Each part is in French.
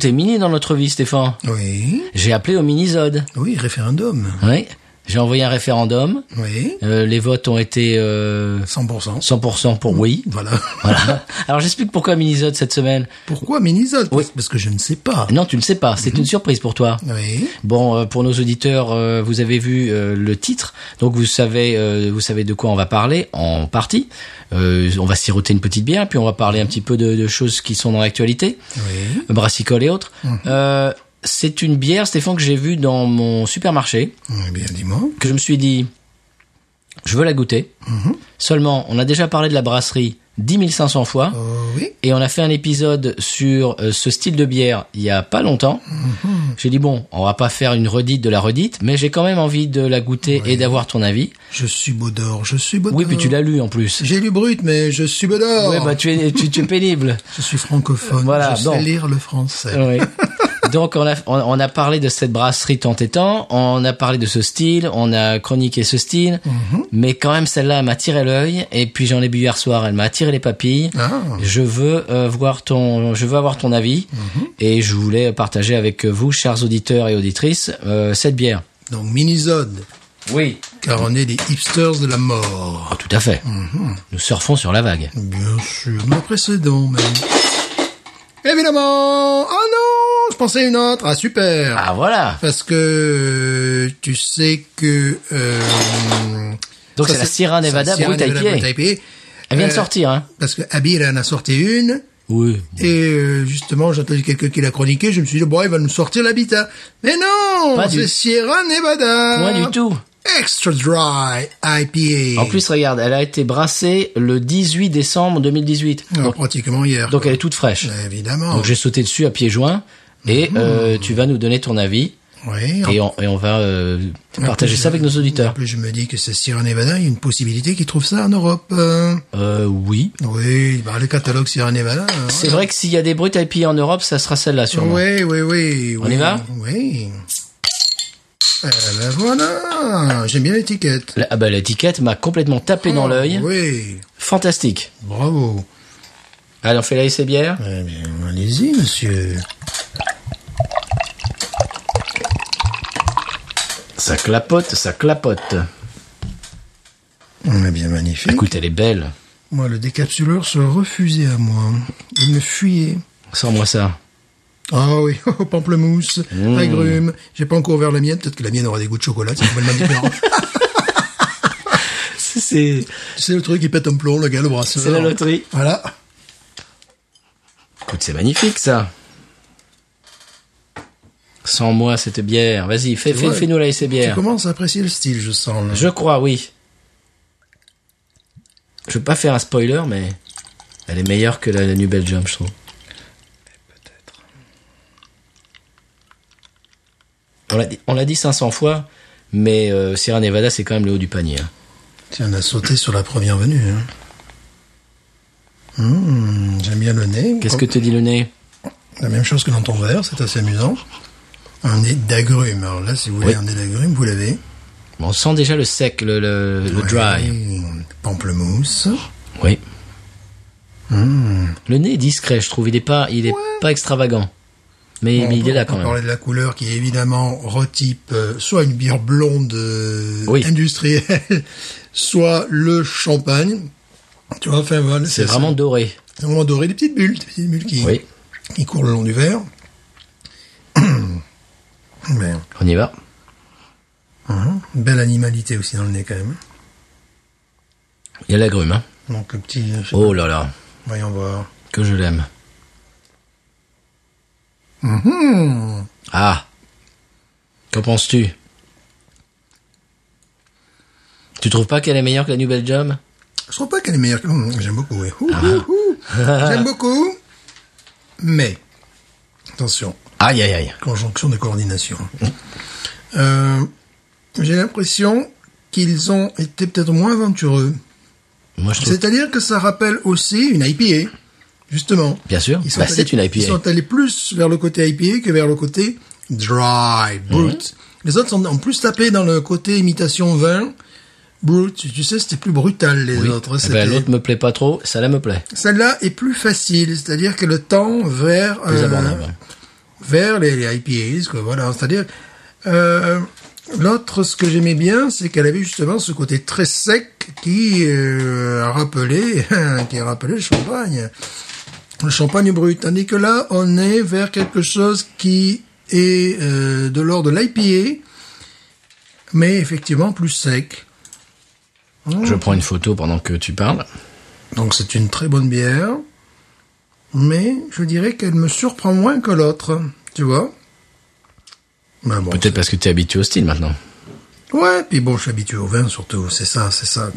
Tout est mini dans notre vie, Stéphane. Oui, J'ai appelé au mini-zode. oui, référendum. Oui. J'ai envoyé un référendum. Oui, Euh, les votes ont été euh, 100%. 100% pour oui. Voilà. Voilà. Alors j'explique pourquoi mini-zode cette semaine. Pourquoi Minisode Oui. Parce que je ne sais pas. Non, tu ne sais pas. C'est une surprise pour toi. Oui, Bon, euh, pour nos auditeurs, euh, vous avez vu euh, le titre, donc vous savez, euh, vous savez de quoi on va parler en partie. Euh, on va siroter une petite bière, puis on va parler un petit peu de, de choses qui sont dans l'actualité, oui. brassicole et autres. Euh, c'est une bière, Stéphane, que j'ai vue dans mon supermarché, Eh bien, dis-moi. que je me suis dit, je veux la goûter. Seulement, on a déjà parlé de la brasserie 10 500 fois. Oh, oui. Et on a fait un épisode sur euh, ce style de bière il y a pas longtemps. J'ai dit bon, on va pas faire une redite de la redite, mais j'ai quand même envie de la goûter et d'avoir ton avis. Je suis Baudor, je suis Baudor. Oui, puis tu l'as lu en plus. J'ai lu brut, mais je suis Baudor. Ouais, bah tu es, tu, tu es pénible. Je suis francophone. Voilà, je sais lire le français. Oui. Donc on a, on, a parlé de cette brasserie tant et tant, on a parlé de ce style, on a chroniqué ce style, mais quand même celle-là elle m'a tiré l'œil et puis j'en ai bu hier soir, elle m'a attiré les papilles. Ah. Je veux euh, voir ton, je veux avoir ton avis et je voulais partager avec vous, chers auditeurs et auditrices, euh, cette bière. Donc, Minisode. Oui. Car on est des hipsters de la mort. Ah, tout à fait. Nous surfons sur la vague. Bien sûr. Nos précédents, même. Évidemment. Oh non, je pensais à une autre. Ah, super. Ah voilà. Parce que euh, tu sais que... Euh, Donc c'est la Sierra Nevada Brut IPA. Elle vient de Euh, sortir, hein. Parce que Abir en a sorti une. Oui. Et euh, justement, j'ai entendu quelqu'un qui l'a chroniqué. Je me suis dit, bon, il va nous sortir l'habitat. Mais non Pas du- C'est Sierra Nevada Point du tout. Extra Dry IPA. En plus, regarde, elle a été brassée le 18 décembre 2018. Ah, Donc, pratiquement hier. donc elle est toute fraîche. Évidemment. Donc j'ai sauté dessus à pieds joints et euh, tu vas nous donner ton avis Oui. et on, et on va euh, partager ça avec nos En auditeurs. plus, je me dis que c'est Sierra Nevada, il y a une possibilité qu'ils trouvent ça en Europe. euh. Euh, oui. Oui, bah, le catalogue Sierra Nevada. euh, C'est vrai que s'il y a des brutes IPA en Europe, ça sera celle-là sûrement. Oui, oui, oui. On oui, y va Oui. Eh ben voilà, j'aime bien l'étiquette. Ah bah l'étiquette m'a complètement tapé dans Oh, l'œil. Oui, Fantastique. bravo. Allez, on fait la essai bière. Eh bien, allez-y, monsieur. Ça clapote, ça clapote. Eh bien, magnifique. Écoute, elle est belle. Moi, le décapsuleur se refusait à moi. Il me fuyait. Sors-moi ça. Ah oui, pamplemousse, Mmh. agrumes. J'ai pas encore ouvert la mienne. Peut-être que la mienne aura des goûts de chocolat. C'est complètement différent. C'est c'est le truc qui pète un plomb, le gars, le brasseur. c'est la loterie. Voilà. Écoute, c'est magnifique ça. Sans moi cette bière. Vas-y, fais, fais, vrai. fais-nous la essai Tu bière. commences à apprécier le style, je sens. là. Je crois, oui. Je veux pas faire un spoiler, mais elle est meilleure que la, la New Belgium, je trouve. Peut-être. On l'a dit, on l'a dit 500 fois, mais euh, Sierra Nevada, c'est quand même le haut du panier. hein. Tiens, on a sauté sur la première venue. Hein. Mmh, J'aime bien le nez. Qu'est-ce que te dit le nez? La même chose que dans ton verre, c'est assez amusant. Un nez d'agrumes. Alors là, si vous voulez Oui. un nez d'agrumes, vous l'avez. On sent déjà le sec, le, le, le dry. Pamplemousse. Oui. Le nez est discret, je trouve. Il est pas, il est pas extravagant. Mais, on il est là on quand même. parler de la couleur qui évidemment retype euh, soit une bière blonde euh, Oui. industrielle, soit le champagne. Tu vois, enfin voilà. C'est vraiment doré. c'est vraiment doré, des petites bulles, des petites bulles qui, Oui. qui courent le long du verre. Mais, On y va. hein, belle animalité aussi dans le nez quand même. Il y a l'agrume, hein. Donc un petit, Oh là là, voyons voir. que je l'aime. Mhm. Ah. Qu'en penses-tu? Tu trouves pas qu'elle est meilleure que la New Belgium Je trouve pas qu'elle est meilleure que... Hum, J'aime beaucoup, oui. Ah. J'aime beaucoup. Mais, attention, Aïe aïe aïe. conjonction de coordination. Euh, J'ai l'impression qu'ils ont été peut-être moins aventureux. Trouve. C'est-à-dire que ça rappelle aussi une IPA, justement. Bien sûr. Ils Bah, c'est une Ils IPA. sont allés plus vers le côté IPA que vers le côté dry, brut. Les autres sont en plus tapés dans le côté imitation vin. Brut, tu sais, c'était plus brutal les Oui. autres. Eh ben, L'autre me plaît pas trop, ça là me plaît. Celle-là est plus facile, c'est-à-dire que le temps vers Plus euh, abordable. Vers les, les IPAs, quoi, voilà. C'est-à-dire, euh, l'autre, ce que j'aimais bien, c'est qu'elle avait justement ce côté très sec qui euh, a rappelé, qui a rappelé le champagne, le champagne brut. Tandis que là, on est vers quelque chose qui est euh, de l'ordre de l'IPA, mais effectivement plus sec. Je prends une photo pendant que tu parles. Donc c'est une très bonne bière, mais je dirais qu'elle me surprend moins que l'autre, tu vois. Ben bon, Peut-être parce que tu es habitué au style maintenant. Ouais, puis bon, je suis habitué au vin surtout, c'est ça, c'est ça.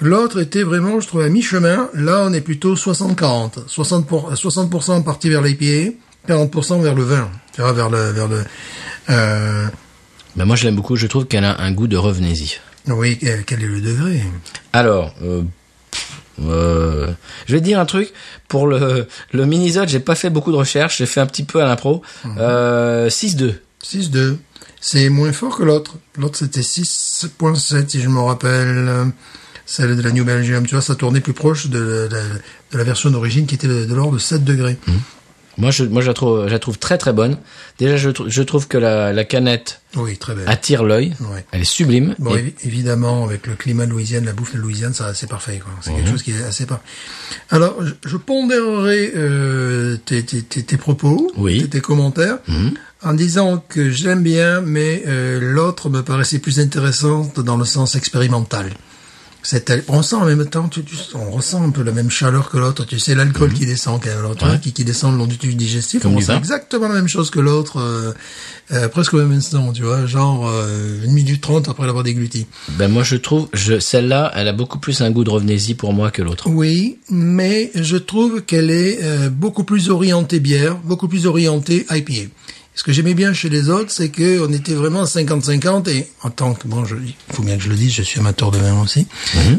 L'autre était vraiment, je trouve, à mi-chemin. Là, on est plutôt 60-40. 60%, pour, 60% parti vers l'IPA, 40% vers le vin. Tu vois, vers le... Vers le euh, Ben moi je l'aime beaucoup, je trouve qu'elle a un goût de revenez-y. oui, quel quel est le degré? Alors, euh, euh, je vais te dire un truc. Pour le, le mini-zode, j'ai pas fait beaucoup de recherches, j'ai fait un petit peu à l'impro. Euh, 6-2. 6-2. C'est moins fort que l'autre. L'autre, c'était 6.7, si je me rappelle. Celle de la New Belgium. Tu vois, ça tournait plus proche de, de- de la version d'origine qui était de, de l'ordre de 7 degrés. Moi, je, moi, je la trouve, je la trouve très très bonne. Déjà, je, je trouve que la, la canette Oui, très belle. attire l'œil. Ouais. Elle est sublime. Bon, Et- évidemment, avec le climat de Louisiane, la bouffe de Louisiane, ça, c'est parfait. C'est Mhm. quelque chose qui est assez parfait. Alors, je, je pondérerai euh, tes, tes, tes, tes propos, Oui. Mhm. tes, tes commentaires, en disant que j'aime bien, mais euh, l'autre me paraissait plus intéressante dans le sens expérimental. On sent en même temps, tu, tu- on ressent un peu la même chaleur que l'autre. Tu sais, l'alcool qui descend, quand même, l'autre, qui, qui descend le long du tube digestif. Comme on ressent exactement la même chose que l'autre, euh, euh, presque au même instant, tu vois, genre euh, une minute trente après l'avoir dégluti. Ben moi, je trouve, je, celle-là, elle a beaucoup plus un goût de revenez-y pour moi que l'autre. Oui, mais je trouve qu'elle est euh, beaucoup plus orientée bière, beaucoup plus orientée IPA. Ce que j'aimais bien chez les autres, c'est que on était vraiment à 50-50 et en tant que, bon, je, il faut bien que je le dise, je suis amateur de vin aussi.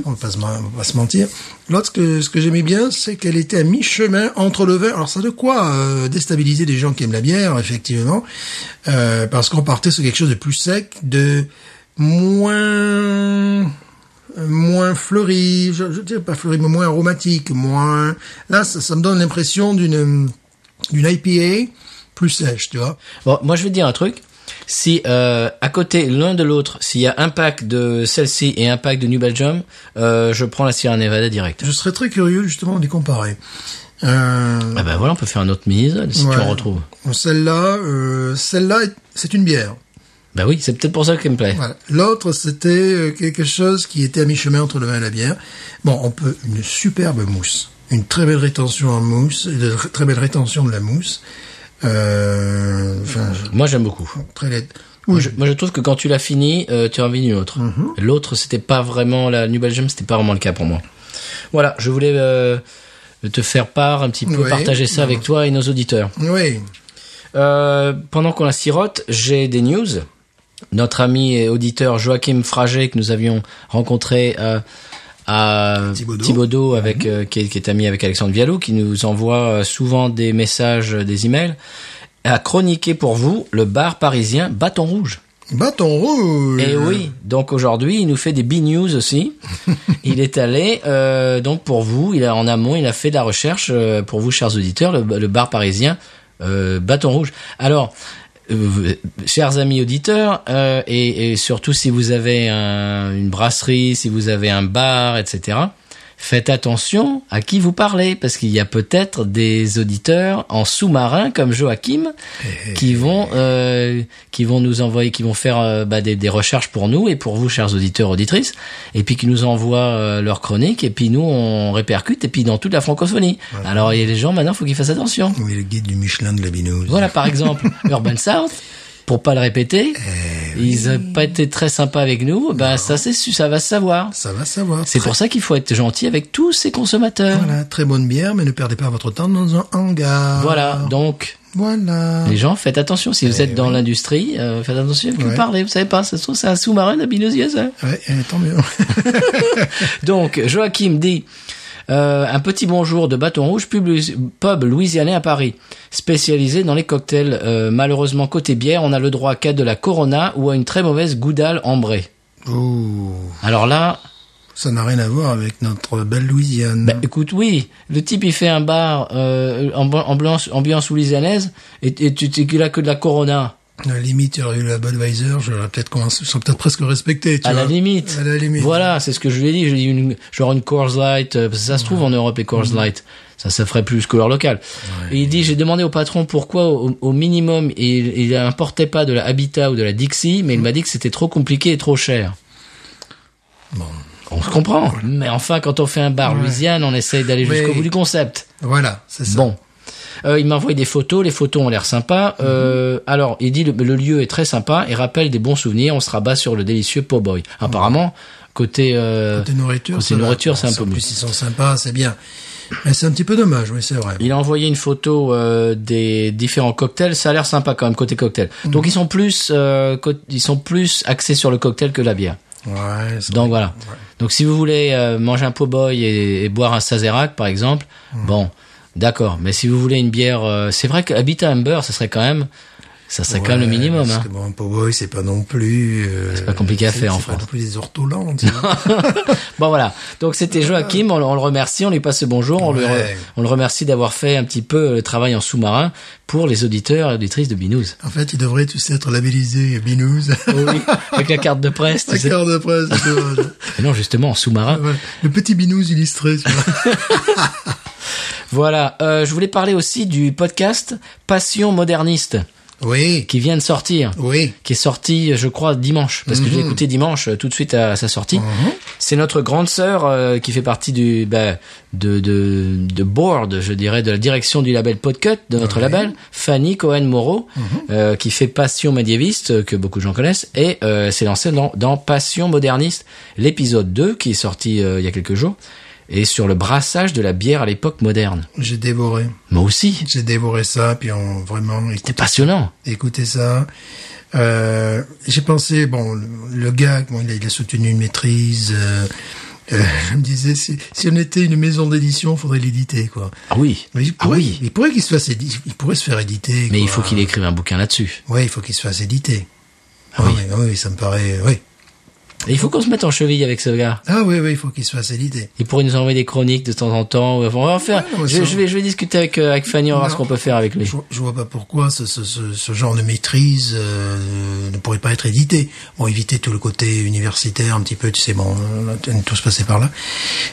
On va pas se, on va pas se mentir. L'autre, ce que, ce que j'aimais bien, c'est qu'elle était à mi-chemin entre le vin. Alors ça de quoi euh, déstabiliser des gens qui aiment la bière, effectivement, euh, parce qu'on partait sur quelque chose de plus sec, de moins moins fleuri, je, je dirais pas fleuri, mais moins aromatique, moins. Là, ça, ça me donne l'impression d'une d'une IPA plus sèche, tu vois. Bon, moi, je vais te dire un truc. Si euh, à côté l'un de l'autre, s'il y a un pack de celle-ci et un pack de New Belgium, euh, je prends la Sierra Nevada direct. Je serais très curieux justement de les comparer. Euh, Ah ben voilà, on peut faire un autre mini si Ouais. tu en retrouves. celle-là, euh, celle-là, est- c'est une bière. Ben oui, c'est peut-être pour ça qu'elle me plaît. Voilà. L'autre, c'était euh, quelque chose qui était à mi-chemin entre le vin et la bière. Bon, on peut une superbe mousse, une très belle rétention en mousse, de très belle rétention de la mousse. Euh, Moi, j'aime beaucoup. très. Moi je, moi, je trouve que quand tu l'as fini, euh, tu as envie d'une autre. L'autre, c'était pas vraiment la New Belgium, c'était pas vraiment le cas pour moi. Voilà, je voulais euh, te faire part un petit peu, Oui. partager ça avec toi et nos auditeurs. oui. Pendant qu'on la sirote, j'ai des news. Notre ami et auditeur Joachim Fraget que nous avions rencontré à Thibaudot. avec euh, qui, est, qui est ami avec Alexandre Vialou, qui nous envoie euh, souvent des messages, euh, des emails, a chroniqué pour vous le bar parisien Bâton Rouge. Bâton rouge. Et Eh oui, donc aujourd'hui, il nous fait des B-news aussi. il est allé, euh, donc pour vous, il a en amont, il a fait de la recherche euh, pour vous, chers auditeurs, le, le bar parisien euh, Bâton Rouge. Alors, euh, chers amis auditeurs, euh, et, et surtout si vous avez un- une brasserie, si vous avez un bar, etc., faites attention à qui vous parlez, parce qu'il y a peut-être des auditeurs en sous-marin comme Joachim qui vont euh, qui vont nous envoyer, qui vont faire euh, bah, des, des recherches pour nous et pour vous, chers auditeurs auditrices, et puis qui nous envoient euh, leurs chroniques, et puis nous on répercute, et puis dans toute la francophonie. Alors il y a les gens maintenant, faut qu'ils fassent attention. Oui, le guide du Michelin de la binouse. Voilà, par exemple, Urban South, pour pas le répéter, Eh ils ont pas été très sympas avec nous, ben ça c'est ça va se savoir. Ça va savoir. C'est Très- pour ça qu'il faut être gentil avec tous ces consommateurs. Voilà, très bonne bière, mais ne perdez pas votre temps dans un hangar. Voilà, donc Voilà. les gens, faites attention si vous êtes dans l'industrie, euh, faites attention à vous Eh Ouais. parlez. Vous savez pas, ça se trouve c'est un sous-marin d'Abinosier, ça. Ouais, eh, tant mieux. Donc Joachim dit euh, un petit bonjour de Bâton Rouge, pub, pub louisianais à Paris, spécialisé dans les cocktails. Euh, malheureusement côté bière, on a le droit qu'à de la Corona ou à une très mauvaise Goudal ambrée. Ouh. Alors là, Ça n'a rien à voir avec notre belle Louisiane. Bah, écoute, oui, le type il fait un bar euh, en ambiance, ambiance louisianaise et, et tu tu a que de la Corona. À la limite, il y aurait eu la Budweiser, j'aurais peut-être commencé, je serais peut-être presque respecté, tu À vois. la limite. À la limite. Voilà, c'est ce que je lui ai dit. Je lui ai dit une, genre une Coors Light, euh, parce que ça se trouve en Europe les Coors Light. Ça, ça ferait plus couleur locale. Et il dit, j'ai demandé au patron pourquoi au, au minimum il, il importait pas de la Habitat ou de la Dixie, mais il m'a dit que c'était trop compliqué et trop cher. Bon. On se comprend. Mais enfin, quand on fait un bar Louisiane, on essaye d'aller jusqu'au bout du concept. Voilà, c'est ça. Bon. Euh, il m'a envoyé des photos, les photos ont l'air sympas. Euh, alors, il dit le, le lieu est très sympa et rappelle des bons souvenirs. On se rabat sur le délicieux Po' Boy. Apparemment, côté, euh, Côté nourriture, côté nourriture, c'est un peu En mieux. plus, ils sont sympas, c'est bien. Mais c'est un petit peu dommage, oui, c'est vrai. Il a envoyé une photo euh, des différents cocktails. Ça a l'air sympa quand même côté cocktail. Donc ils sont plus, euh, ils sont plus axés sur le cocktail que la bière. Ouais, c'est Donc voilà. Donc si vous voulez euh, manger un po' boy et, et boire un Sazerac par exemple, bon, d'accord. Mais si vous voulez une bière, euh, c'est vrai qu'Habitat Amber, ça serait quand même, ça serait quand même le minimum. Parce Hein. que bon, po' boy, c'est pas non plus. euh, pas compliqué à c'est- faire, en c'est pas fait. non plus des vois. Bon voilà. Donc c'était Joachim, on, le- on le remercie, on lui passe le bonjour, on, le, Ouais. on le remercie d'avoir fait un petit peu le travail en sous-marin pour les auditeurs et auditrices de Binous. en fait, il devrait tous être labellisé Binous. Oui, avec la carte de presse. La sais. carte de presse, non, justement, en sous-marin. Ouais. Le petit Binous illustré. Voilà. Euh, je voulais parler aussi du podcast Passion moderniste Oui, qui vient de sortir. oui. qui est sorti, je crois, dimanche, parce que je l'ai Mhm. écouté dimanche, euh, tout de suite à sa sortie. C'est notre grande sœur euh, qui fait partie du bah, de, de de board, je dirais, de la direction du label Podcut, de notre label, Fanny Cohen Moreau, euh, qui fait Passion médiéviste, euh, que beaucoup de gens connaissent, et euh, s'est lancée dans, dans Passion moderniste, l'épisode 2, qui est sorti euh, il y a quelques jours, et sur le brassage de la bière à l'époque moderne. J'ai dévoré. Moi aussi, J'ai dévoré ça, puis on vraiment c'était passionnant. écoutez ça. Euh, j'ai pensé, bon, le, gars, bon, il, a, il a soutenu une maîtrise. euh, euh, je me disais, si, si on était une maison d'édition, faudrait l'éditer, quoi. Ah oui, Mais il ah pourrait, oui, il pourrait qu'il se fasse il pourrait se faire éditer. mais il faut qu'il écrive un bouquin là-dessus. Ouais, il faut qu'il se fasse éditer. Ah oui. oui, oui, ça me paraît, oui. Et il faut qu'on se mette en cheville avec ce gars. Ah oui, oui, il faut qu'il se fasse éditer. Il pourrait nous envoyer des chroniques de temps en temps. On va en faire. Ouais, non, mais je, vais, je vais discuter avec, euh, avec Fanny, on va voir ce qu'on peut faire avec lui. Je, je vois pas pourquoi ce, ce, ce, ce genre de maîtrise euh, ne pourrait pas être édité. Bon, éviter tout le côté universitaire, un petit peu, tu sais, bon, on a tous passé par là.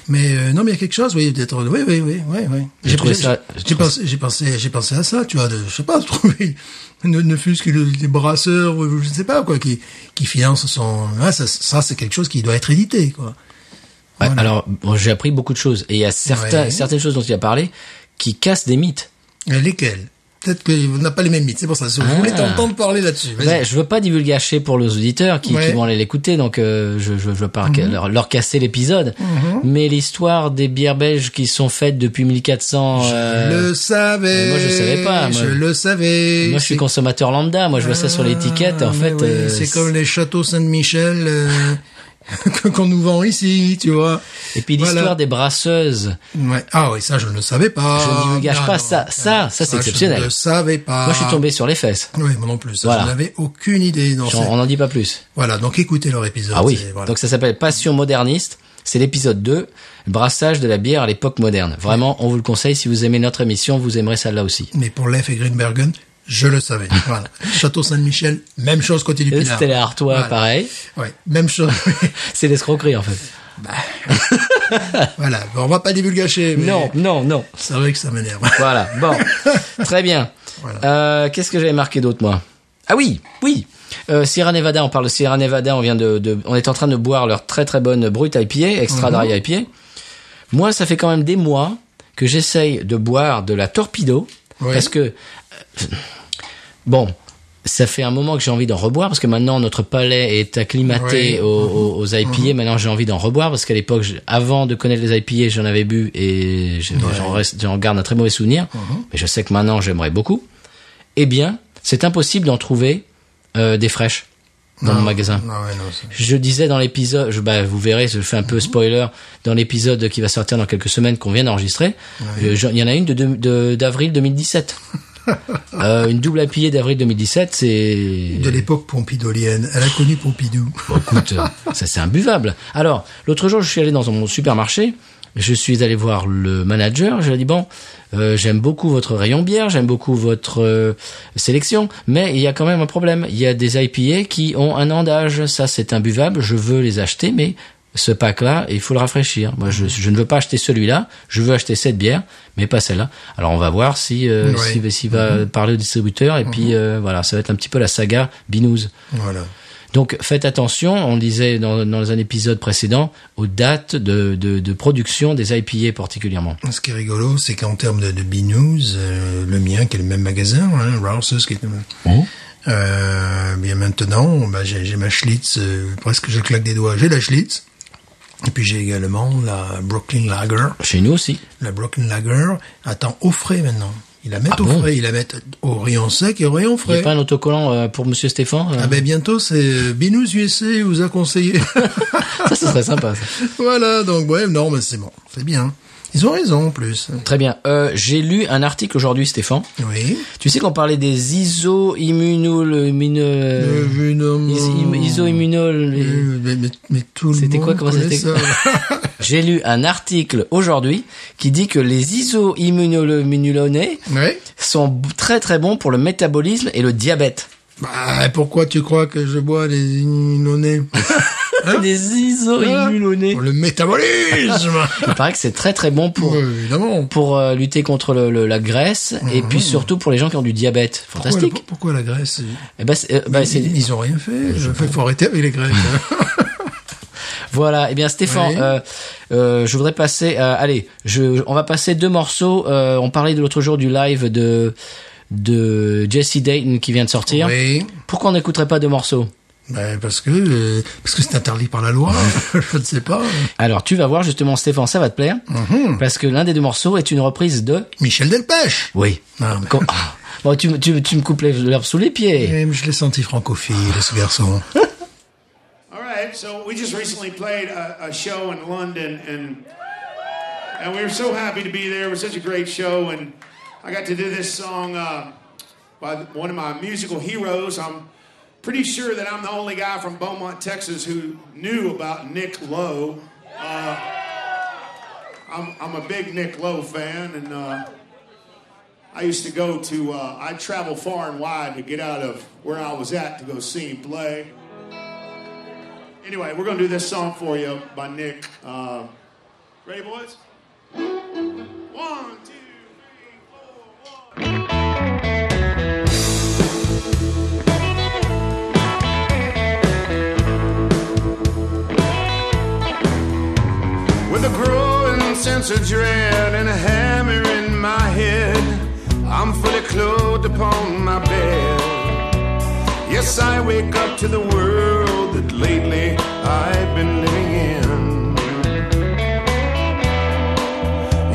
Mais euh, non, mais il y a quelque chose, oui, peut-être, oui, oui, oui, oui, oui. J'ai trouvé ça- j'ai pensé, j'ai pensé, j'ai pensé à ça, tu vois, de, je sais pas, de trouver, ne, ne fût-ce que le- des brasseurs, je ne sais pas quoi, qui, qui financent son, ah, ça, ça c'est quelque chose qui doit être édité, quoi. Ouais, alors, bon, j'ai appris beaucoup de choses. Et il y a certains, Ouais. certaines choses dont il a parlé qui cassent des mythes. Et lesquels Peut-être qu'on n'a pas les mêmes mythes, c'est pour ça. Je voulais Ah. t'entendre parler là-dessus. Ouais, je veux pas divulgacher pour les auditeurs qui, Ouais. qui vont aller l'écouter, donc euh, je, je, je veux pas Mhm. leur, leur casser l'épisode. Mais l'histoire des bières belges qui sont faites depuis 1400... euh, le savais. moi, je savais pas, moi. Je le savais. moi, je suis consommateur lambda. Moi, je vois ça sur l'étiquette. En Ah, fait, euh, c'est comme les châteaux Saint-Michel euh, qu'on nous vend ici, tu vois. Et puis l'histoire Voilà. des brasseuses. Ouais. Ah oui, ça je ne le savais pas. Je ne divulgage Ah, pas non. ça. Ça, ça, c'est exceptionnel. Je ne le savais pas. Moi, je suis tombé sur les fesses. Oui, moi non plus. Ça, Voilà. Je n'avais aucune idée. Non, on n'en dit pas plus. Voilà, donc écoutez leur épisode. Ah oui. voilà. Donc ça s'appelle Passion moderniste. C'est l'épisode 2, brassage de la bière à l'époque moderne. Vraiment, on vous le conseille. Si vous aimez notre émission, vous aimerez celle-là aussi. Mais pour Lef et Greenbergen, je le savais. voilà. Château Saint-Michel, même chose côté du Et Pinard. Stella Artois, Voilà. pareil. Ouais, même chose. C'est l'escroquerie, en fait. voilà. Bon, on va pas divulgacher. Mais Non, non, non. C'est vrai que ça m'énerve. Voilà. Bon. Très bien. Voilà. Euh, qu'est-ce que j'avais marqué d'autre, moi? Ah oui, oui. Euh, Sierra Nevada, on parle de Sierra Nevada, on vient de, de, on est en train de boire leur très très bonne brute IPA, extra Mhm. dry IPA. Moi, ça fait quand même des mois que j'essaye de boire de la Torpedo, Ouais. parce que, bon, ça fait un moment que j'ai envie d'en reboire, parce que maintenant notre palais est acclimaté. Mhm. aux, aux, aux IPA, maintenant j'ai envie d'en reboire, parce qu'à l'époque, avant de connaître les IPA, j'en avais bu et je- j'en garde un très mauvais souvenir, Mhm. mais je sais que maintenant j'aimerais beaucoup. Eh bien, c'est impossible d'en trouver euh, des fraîches dans Non, mon magasin. Non, ouais, non, c'est- Je disais dans l'épisode, bah, vous verrez, je fais un peu spoiler, dans l'épisode qui va sortir dans quelques semaines qu'on vient d'enregistrer, il y en a une de- d'avril 2017. Euh, une double IPA d'avril 2017, c'est... De l'époque pompidolienne. Elle a connu Pompidou. Bon, écoute, euh, ça c'est imbuvable. Alors, l'autre jour, je suis allé dans mon supermarché. Je suis allé voir le manager. Je lui ai dit bon, euh, j'aime beaucoup votre rayon bière, j'aime beaucoup votre euh, sélection, mais il y a quand même un problème. Il y a des IPA qui ont un an d'âge. Ça, c'est imbuvable. Je veux les acheter, mais ce pack-là, il faut le rafraîchir. Moi, je, je ne veux pas acheter celui-là. Je veux acheter cette bière, mais pas celle-là. Alors, on va voir si euh, Ouais. s'il s'il va parler au distributeur. Et puis, euh, voilà, ça va être un petit peu la saga Binous. Voilà. Donc faites attention, on le disait dans, dans un épisode précédent, aux dates de, de, de production des IPA particulièrement. Ce qui est rigolo, c'est qu'en termes de, de B-News, euh, le mien, qui est le même magasin, hein, Rouse's, qui est le euh, bien maintenant, bah, j'ai j'ai ma Schlitz, euh, presque je claque des doigts. J'ai la Schlitz. Et puis j'ai également la Brooklyn Lager. Chez nous aussi. La Brooklyn Lager attend au frais maintenant. Ils la mettent Ah au bon frais, ils la mettent au rayon sec et au rayon Il n'y frais. a pas un autocollant euh, pour Monsieur Stéphane euh Ah ben bientôt c'est Binous USA vous a conseillé. Ça, ce serait sympa. ça. voilà, donc ouais, non mais c'est bon, c'est bien. Ils ont raison en plus. Très bien. Euh, J'ai lu un article aujourd'hui, Stéphane. Oui. Tu sais qu'on parlait des iso-immunol... Iso-immunol... Mais, mais, mais tout le C'était monde quoi, comment c'était. J'ai lu un article aujourd'hui qui dit que les iso-immunolonés ouais. sont très très bons pour le métabolisme et le diabète. Bah, pourquoi tu crois que je bois les inonés Des. Pour le métabolisme Il paraît que c'est très très bon pour pour euh, lutter contre le, le- la graisse et puis surtout pour les gens qui ont du diabète. Fantastique. pourquoi la Grèce Eh ben, euh, c'est- ils, ils ont rien fait. Il faut arrêter avec les Grecs. voilà. Eh bien, Stéphane, Oui. euh, euh, je voudrais passer. euh, allez, je, on va passer deux morceaux. On parlait de l'autre jour du live de de Jesse Dayton qui vient de sortir. oui. Pourquoi on n'écouterait pas deux morceaux? Ben, parce que euh, parce que c'est interdit par la loi. je ne sais pas. Alors, tu vas voir justement, Stéphane, ça va te plaire Mhm. parce que l'un des deux morceaux est une reprise de. Michel Delpech. Oui. Ah, mais- Com- Ah. Bon, tu, me- tu, tu me coupes les- l'herbe sous les pieds. Mais je l'ai senti francophile, ce garçon. All right, so we just recently played a, a show in London, and and we were so happy to be there. It was such a great show, and I got to do this song uh, by one of my musical heroes. I'm pretty sure that I'm the only guy from Beaumont, Texas, who knew about Nick Lowe. Uh, I'm, I'm a big Nick Lowe fan, and uh, I used to go to. Uh, I travel far and wide to get out of where I was at to go see him play. Anyway, we're gonna do this song for you by Nick. Uh, ready, boys? One, two, sense dread and a hammer in my head, I'm fully clothed upon my bed. Yes, I wake up to the world that lately I've been living in.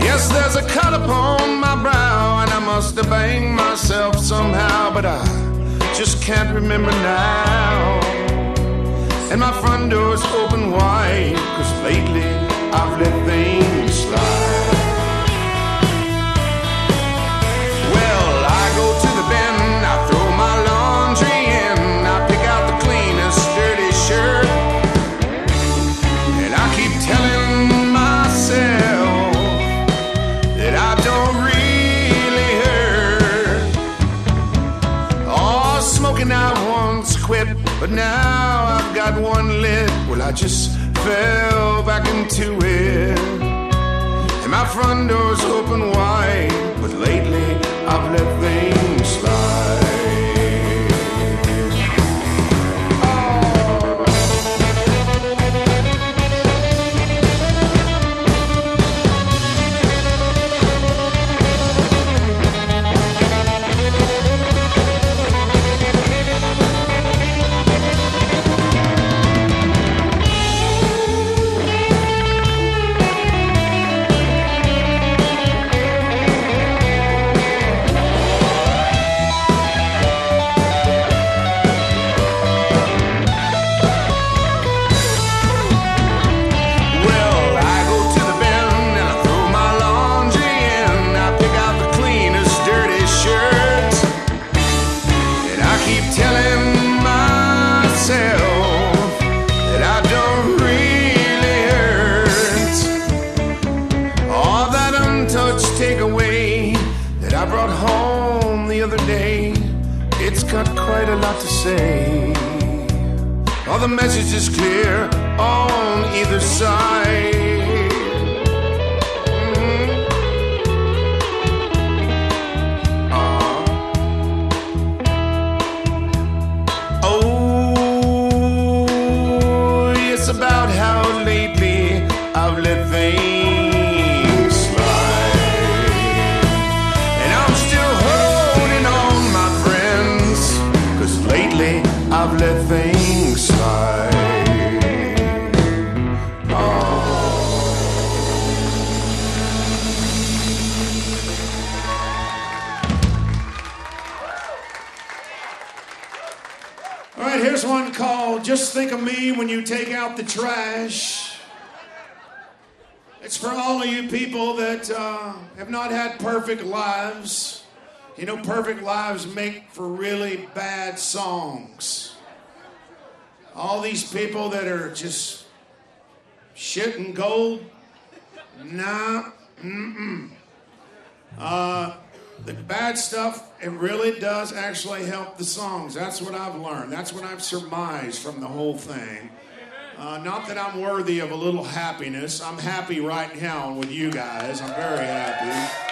Yes, there's a cut upon my brow, and I must have banged myself somehow, but I just can't remember now. And my front door's open wide, cause lately I've let things slide. Well, I go to the bin, I throw my laundry in, I pick out the cleanest, dirty shirt. And I keep telling myself that I don't really hurt. Oh, smoking I once quit, but now I've got one lit. Well, I just fell back into it. And my front door's open wide, but lately I've let things slide. Quite a lot to say. All the message is clear on either side. Just Think of Me When You Take Out the Trash. It's for all of you people that uh, have not had perfect lives. You know, perfect lives make for really bad songs. All these people that are just shit and gold. Nah, mm-mm. Uh, the bad stuff, it really does actually help the songs. That's what I've learned. That's what I've surmised from the whole thing. Uh, not that I'm worthy of a little happiness. I'm happy right now with you guys. I'm very happy.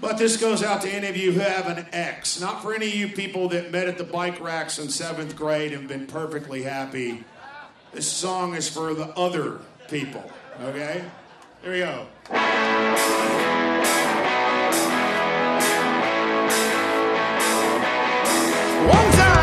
But this goes out to any of you who have an ex. Not for any of you people that met at the bike racks in seventh grade and been perfectly happy. This song is for the other people. Okay? Here we go. One time.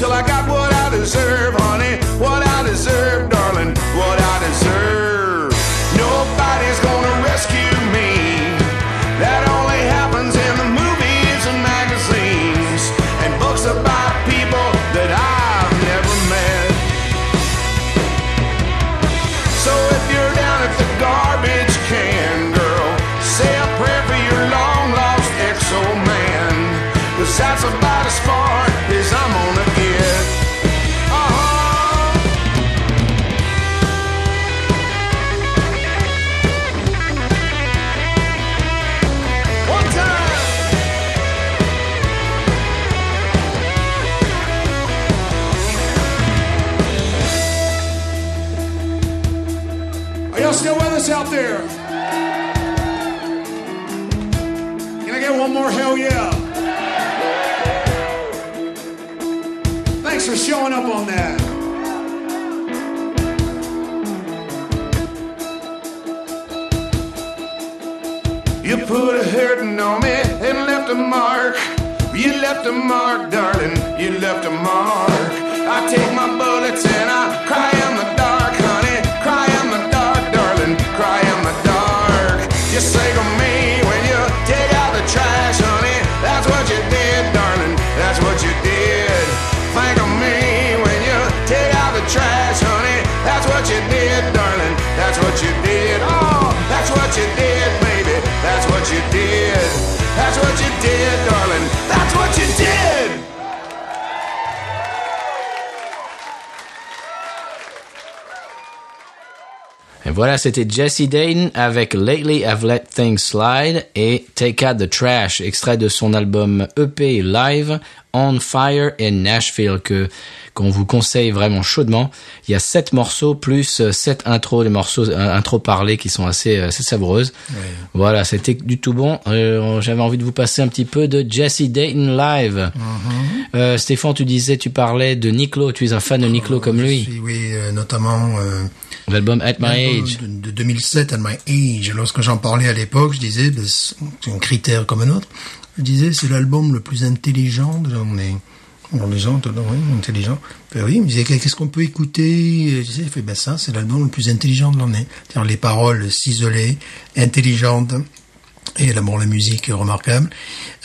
Till I got what us out there? Can I get one more hell yeah? Thanks for showing up on that. You put a hurting on me and left a mark. You left a mark, darling. You left a mark. I take my bullets and I cry what you did, baby. That's what you did. That's what you did. Et voilà, c'était Jesse Dayton avec Lately I've Let Things Slide et Take Out the Trash, extrait de son album EP live On Fire in Nashville que qu'on vous conseille vraiment chaudement. Il y a sept morceaux plus euh, sept intros, des morceaux euh, intros parlés qui sont assez, euh, assez savoureuses. Voilà, c'était du tout bon. Euh, J'avais envie de vous passer un petit peu de Jesse Dayton live. Euh, Stéphane, tu disais, tu parlais de Niclo. Tu es un fan de Niclo comme lui. Oui, oui, euh, notamment L'album At My Age. de, de 2007, At My Age. Lorsque j'en parlais à l'époque, je disais, ben, c'est un critère comme un autre. Je disais, c'est l'album le plus intelligent de l'année. Bon, les gens, oui, intelligent. Ben oui, il me disait, qu'est-ce qu'on peut écouter? Je disais, fait, ben ça, c'est l'album le plus intelligent de l'année. C'est-à-dire les paroles ciselées, intelligentes. Et la, bon, la musique est remarquable.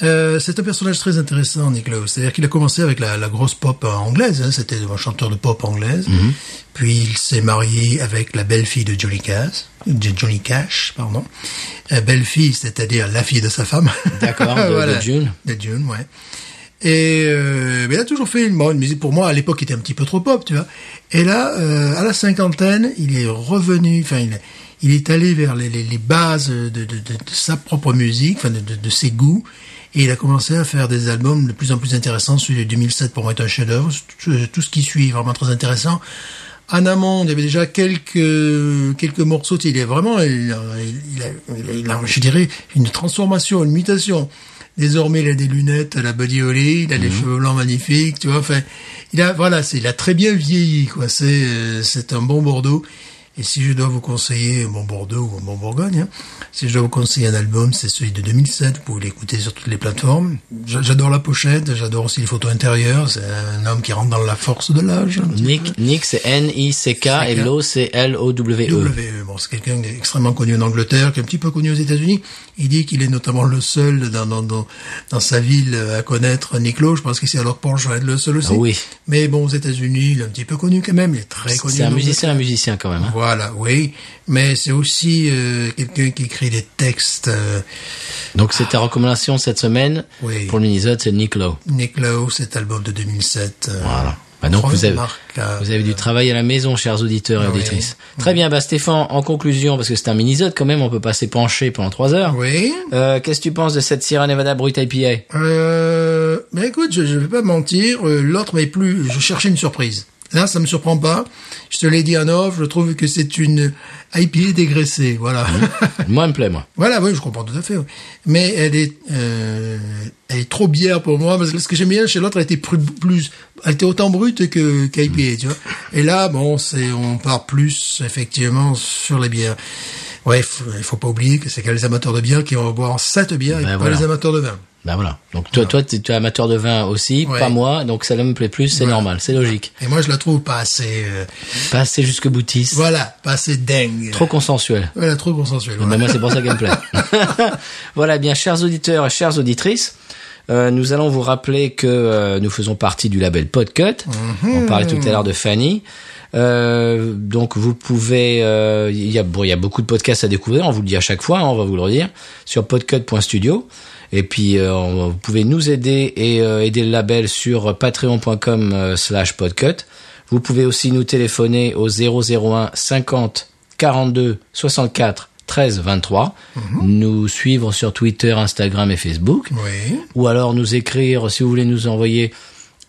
Euh, c'est un personnage très intéressant, Nick Lowe. C'est-à-dire qu'il a commencé avec la, la grosse pop anglaise. Hein, C'était un chanteur de pop anglaise. Puis il s'est marié avec la belle-fille de Johnny Cash. de Johnny Cash, pardon. Euh, belle-fille, c'est-à-dire la fille de sa femme. D'accord, de- de June. De June, ouais. Et euh, mais il a toujours fait une, bon, une musique pour moi à l'époque était un petit peu trop pop, tu vois. Et là, euh, à la cinquantaine, il est revenu, enfin il, il est allé vers les, les, les bases de, de, de, de sa propre musique, enfin de, ses goûts, et il a commencé à faire des albums de plus en plus intéressants. Celui de 2007 pour moi est un chef-d'œuvre. Tout, tout ce qui suit est vraiment très intéressant. En amont, il y avait déjà quelques quelques morceaux. Il est vraiment, il a, il a, il a- il a, je dirais, une transformation, une mutation. Désormais, il a des lunettes à la Holly, il a des cheveux blancs magnifiques, tu vois. Enfin, il a, voilà, c'est, il a très bien vieilli, quoi. C'est, euh, c'est un bon Bordeaux. Et si je dois vous conseiller bon Bordeaux ou bon Bourgogne, hein, si je dois vous conseiller un album, c'est celui de 2007. Vous pouvez l'écouter sur toutes les plateformes. J'a- J'adore la pochette, j'adore aussi les photos intérieures. C'est un homme qui rentre dans la force de l'âge. Nick, Nick c'est N-I-C-K et Lo c'est L-O-W-E. W. Bon, c'est quelqu'un d'extrêmement connu en Angleterre, qui est un petit peu connu aux États-Unis. Il dit qu'il est notamment le seul dans, dans, dans, dans sa ville à connaître Nick Lowe. Je pense qu'ici à Lockport, je vais être le seul aussi. Ah oui. Mais bon, aux États-Unis, il est un petit peu connu quand même. Il est très connu. C'est un en musicien, un musicien quand même. hein. Voilà, oui. Mais c'est aussi euh, quelqu'un qui écrit des textes. euh, Donc c'est ta recommandation cette semaine Oui. pour le mini-zode, c'est Nick Lowe. Nick Lowe, cet album de 2007. euh, Voilà. Bah donc vous avez, remarquable. vous avez du travail à la maison, chers auditeurs et Oui. auditrices. Très bien, bah Stéphane, en conclusion, parce que c'est un mini-zode quand même, on peut pas s'épancher pendant trois heures. Oui. Euh, Qu'est-ce que tu penses de cette Sierra Nevada Brut IPA Euh, mais écoute, je, je vais pas mentir, euh, l'autre mais plus, je cherchais une surprise. Là, ça me surprend pas. Je te l'ai dit en off, je trouve que c'est une IPA dégraissée, voilà. Moi, elle me plaît, moi. voilà, oui, je comprends tout à fait. oui. Mais elle est, euh, elle est trop bière pour moi parce que ce que j'aime bien chez l'autre, elle était plus, plus, elle était autant brute que qu'IPA, tu vois. Et là, bon, c'est, on part plus effectivement sur les bières. Ouais, faut- il faut pas oublier que c'est que les amateurs de bière qui vont boire cette bière et Ben pas les amateurs de vin. Bah voilà. Donc toi, toi, tu es amateur de vin aussi, Ouais. pas moi, donc celle-là me plaît plus, c'est Voilà. normal, c'est logique. Et moi, je la trouve pas assez, euh, Pas assez jusque boutiste, voilà, pas assez dingue. trop consensuel. Voilà, trop consensuel. Ben, moi, c'est pour ça qu'elle me plaît. voilà, bien, chers auditeurs et chères auditrices, euh, nous allons vous rappeler que euh, nous faisons partie du label Podcut. On parlait tout à l'heure de Fanny. Euh, donc vous pouvez, euh, il y a bon, il y a beaucoup de podcasts à découvrir. On vous le dit à chaque fois, hein, on va vous le redire sur podcut.studio. Et puis euh, vous pouvez nous aider et euh, aider le label sur patreon.com euh, slash podcut. Vous pouvez aussi nous téléphoner au 001 50 42 64 13 23. Nous suivre sur Twitter, Instagram et Facebook. Oui. Ou alors nous écrire si vous voulez nous envoyer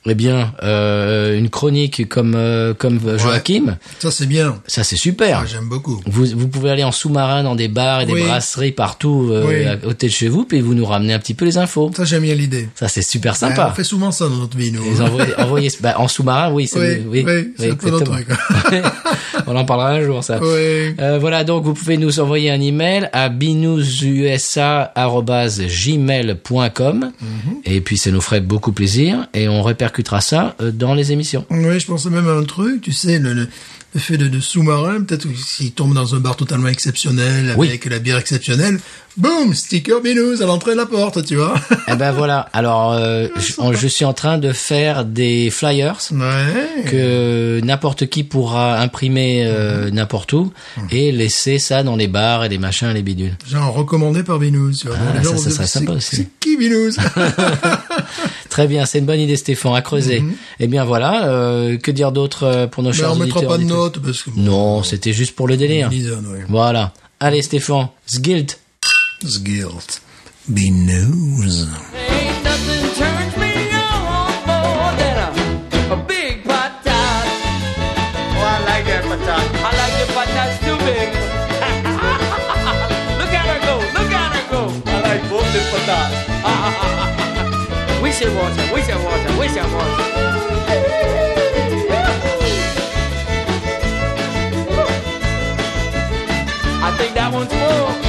eh bien euh, une chronique comme euh, comme Joachim. Ça, c'est bien. Ça c'est super. J'aime beaucoup. Vous, vous pouvez aller en sous-marin dans des bars et des brasseries partout euh, Oui. à côté de chez vous, puis vous nous ramenez un petit peu les infos. Ça, j'aime bien l'idée. Ça c'est super Ah, sympa. on fait souvent ça dans notre vie, nous. Les envoyer, envoyer bah, en sous-marin, oui, Oui, oui, oui, c'est notre truc. On en parlera un jour, ça. Euh, voilà, donc vous pouvez nous envoyer un email à binoususa@gmail.com et puis ça nous ferait beaucoup plaisir et on répercutera ça euh, dans les émissions. Oui, je pensais même à un truc, tu sais, le, le, le fait de, de sous-marin, peut-être s'il tombe dans un bar totalement exceptionnel, Oui. avec la bière exceptionnelle, boum, sticker binous à l'entrée de la porte, tu vois. Eh ben voilà. Alors euh, je, on- je suis en train de faire des flyers ouais. que n'importe qui pourra imprimer euh, n'importe où et laisser ça dans les bars et les machins et les bidules. Genre recommandé par binous, tu vois. Ah, ça, ça serait sympa aussi. C'est qui Binous? Très bien, c'est une bonne idée, Stéphane, à creuser. Eh bien voilà, euh, que dire d'autre euh, pour nos Mais chers on mettra pas de notes parce que Non, c'était juste pour le délire. Oui. Voilà. Allez, Stéphane, Sgilt. Guilt. Binous. Ain't 险我险危险我险危险我险。I think that one's more.